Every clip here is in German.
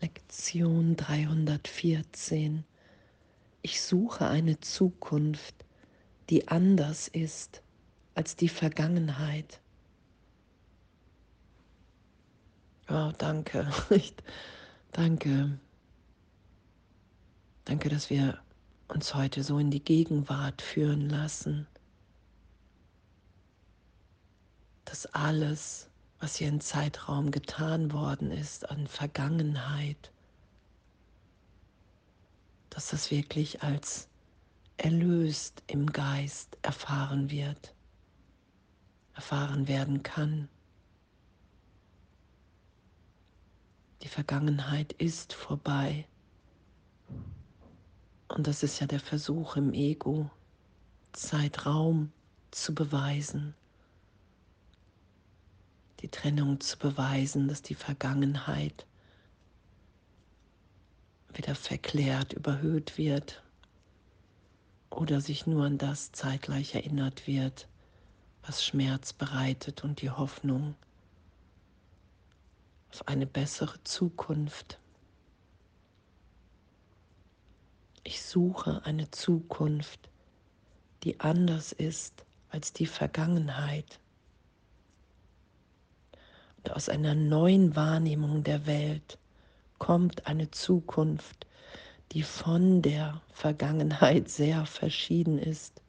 Lektion 314. Ich suche eine Zukunft, die anders ist als die Vergangenheit. Oh, danke. danke. Danke, dass wir uns heute so in die Gegenwart führen lassen. Dass alles, was hier im Zeitraum getan worden ist an Vergangenheit, dass das wirklich als erlöst im Geist erfahren wird, erfahren werden kann. Die Vergangenheit ist vorbei. Und das ist ja der Versuch im Ego, Zeitraum zu beweisen die Trennung zu beweisen, dass die Vergangenheit wieder verklärt, überhöht wird oder sich nur an das zeitgleich erinnert wird, was Schmerz bereitet und die Hoffnung auf eine bessere Zukunft. Ich suche eine Zukunft, die anders ist als die Vergangenheit aus einer neuen Wahrnehmung der Welt kommt eine Zukunft, die von der Vergangenheit sehr verschieden ist.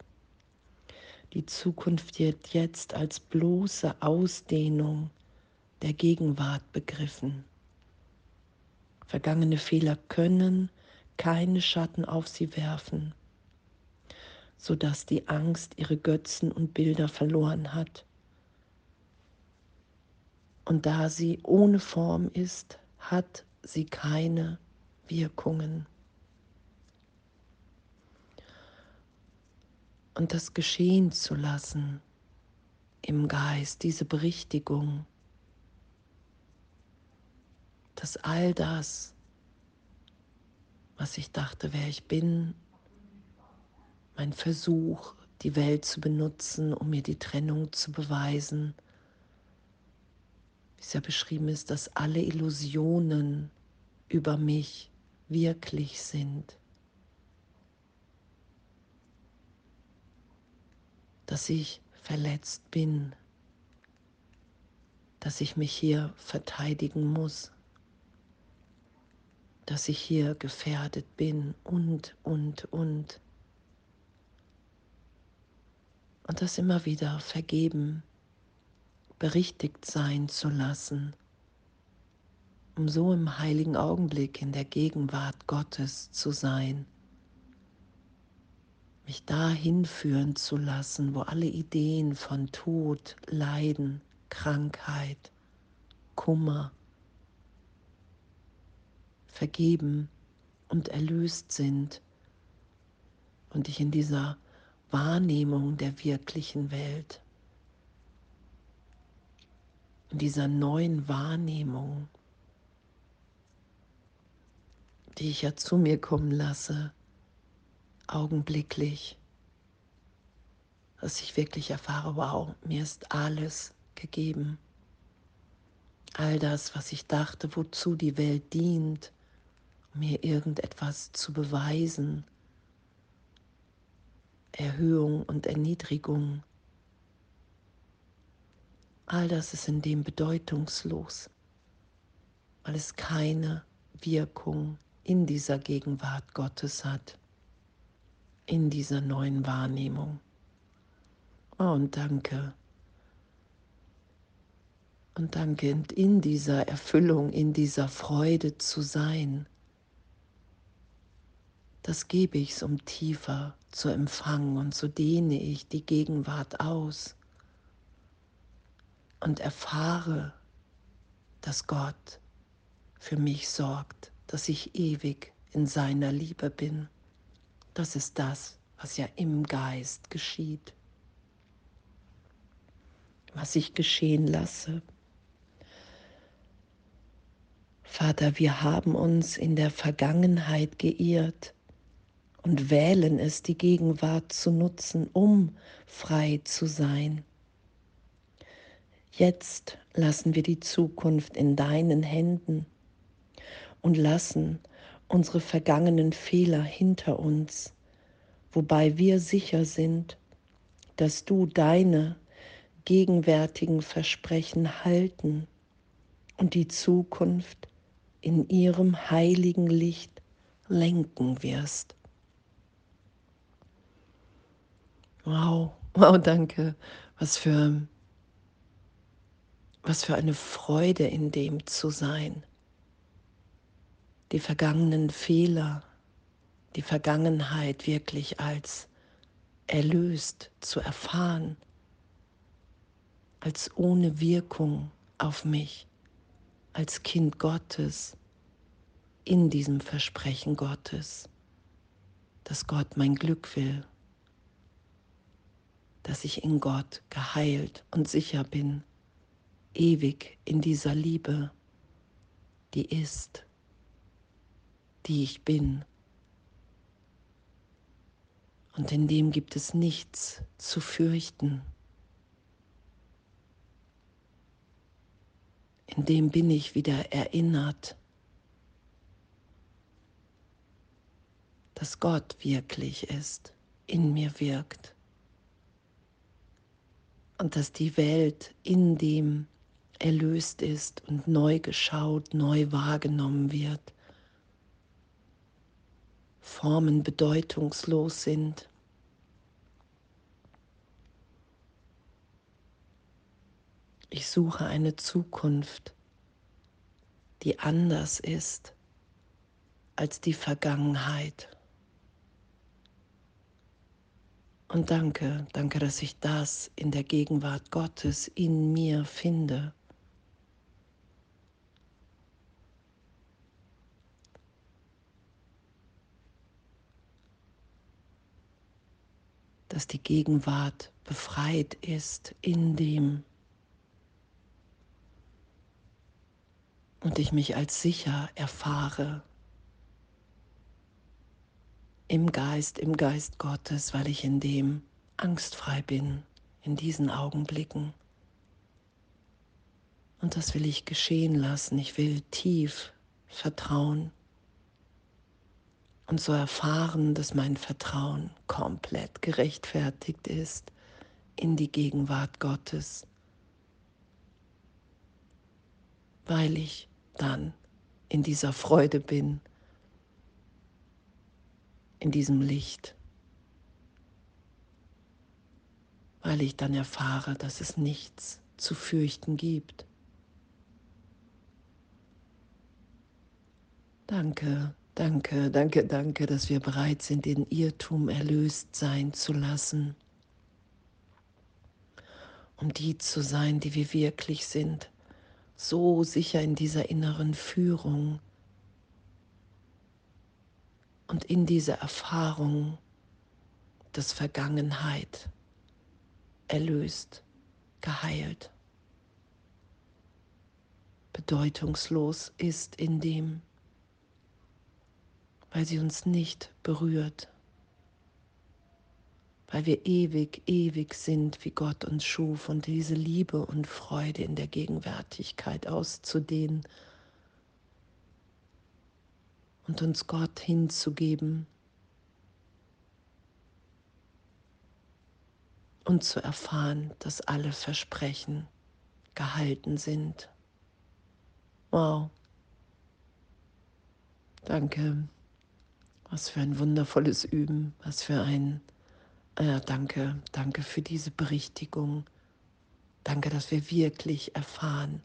Die Zukunft wird jetzt als bloße Ausdehnung der Gegenwart begriffen. Vergangene Fehler können keine Schatten auf sie werfen, sodass die Angst ihre Götzen und Bilder verloren hat und da sie ohne Form ist, hat sie keine Wirkungen. Und das geschehen zu lassen im Geist, diese Berichtigung, dass all das, was ich dachte, wer ich bin, mein Versuch, die Welt zu benutzen, um mir die Trennung zu beweisen, wie es ja beschrieben ist, dass alle Illusionen über mich wirklich sind. Dass ich verletzt bin, dass ich mich hier verteidigen muss, dass ich hier gefährdet bin und, und, und. Und das immer wieder vergeben berichtigt sein zu lassen, um so im heiligen Augenblick in der Gegenwart Gottes zu sein, mich dahin führen zu lassen, wo alle Ideen von Tod, Leiden, Krankheit, Kummer vergeben und erlöst sind und ich in dieser Wahrnehmung der wirklichen Welt in dieser neuen Wahrnehmung, die ich ja zu mir kommen lasse, augenblicklich, dass ich wirklich erfahre, wow, mir ist alles gegeben. All das, was ich dachte, wozu die Welt dient, um mir irgendetwas zu beweisen, Erhöhung und Erniedrigung, All das ist in dem bedeutungslos, weil es keine Wirkung in dieser Gegenwart Gottes hat, in dieser neuen Wahrnehmung. Oh, und danke. Und danke, in dieser Erfüllung, in dieser Freude zu sein. Das gebe ich, um tiefer zu empfangen und so dehne ich die Gegenwart aus und erfahre, dass Gott für mich sorgt, dass ich ewig in seiner Liebe bin. Das ist das, was ja im Geist geschieht, was ich geschehen lasse. Vater, wir haben uns in der Vergangenheit geirrt und wählen es, die Gegenwart zu nutzen, um frei zu sein. Jetzt lassen wir die Zukunft in deinen Händen und lassen unsere vergangenen Fehler hinter uns, wobei wir sicher sind, dass du deine gegenwärtigen Versprechen halten und die Zukunft in ihrem heiligen Licht lenken wirst. Wow, wow, danke. Was für, was für eine Freude in dem zu sein. Die vergangenen Fehler, die Vergangenheit wirklich als erlöst zu erfahren, als ohne Wirkung auf mich, als Kind Gottes, in diesem Versprechen Gottes, dass Gott mein Glück will, dass ich in Gott geheilt und sicher bin, ewig in dieser Liebe, die ist, die ich bin und in dem gibt es nichts zu fürchten. In dem bin ich wieder erinnert, dass Gott wirklich ist, in mir wirkt und dass die Welt in dem erlöst ist und neu geschaut, neu wahrgenommen wird. Formen bedeutungslos sind. Ich suche eine Zukunft, die anders ist als die Vergangenheit. Und danke, danke, dass ich das in der Gegenwart Gottes in mir finde. Dass die Gegenwart befreit ist in dem und ich mich als sicher erfahre im Geist, im Geist Gottes, weil ich in dem angstfrei bin, in diesen Augenblicken. Und das will ich geschehen lassen. Ich will tief vertrauen und so erfahren, dass mein Vertrauen komplett gerechtfertigt ist in die Gegenwart Gottes, weil ich dann in dieser Freude bin, in diesem Licht, weil ich dann erfahre, dass es nichts zu fürchten gibt. Danke, Danke, danke, danke, dass wir bereit sind, den Irrtum erlöst sein zu lassen, um die zu sein, die wir wirklich sind, so sicher in dieser inneren Führung. Und in dieser Erfahrung, dass Vergangenheit erlöst, geheilt, bedeutungslos ist in dem, weil sie uns nicht berührt, weil wir ewig, ewig sind, wie Gott uns schuf und diese Liebe und Freude in der Gegenwärtigkeit auszudehnen und uns Gott hinzugeben und zu erfahren, dass alle Versprechen gehalten sind. Wow. Danke. Was für ein wundervolles Üben, was für ein, äh, danke, danke für diese Berichtigung. Danke, dass wir wirklich erfahren,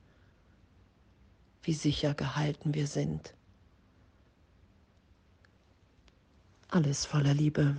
wie sicher gehalten wir sind. Alles voller Liebe.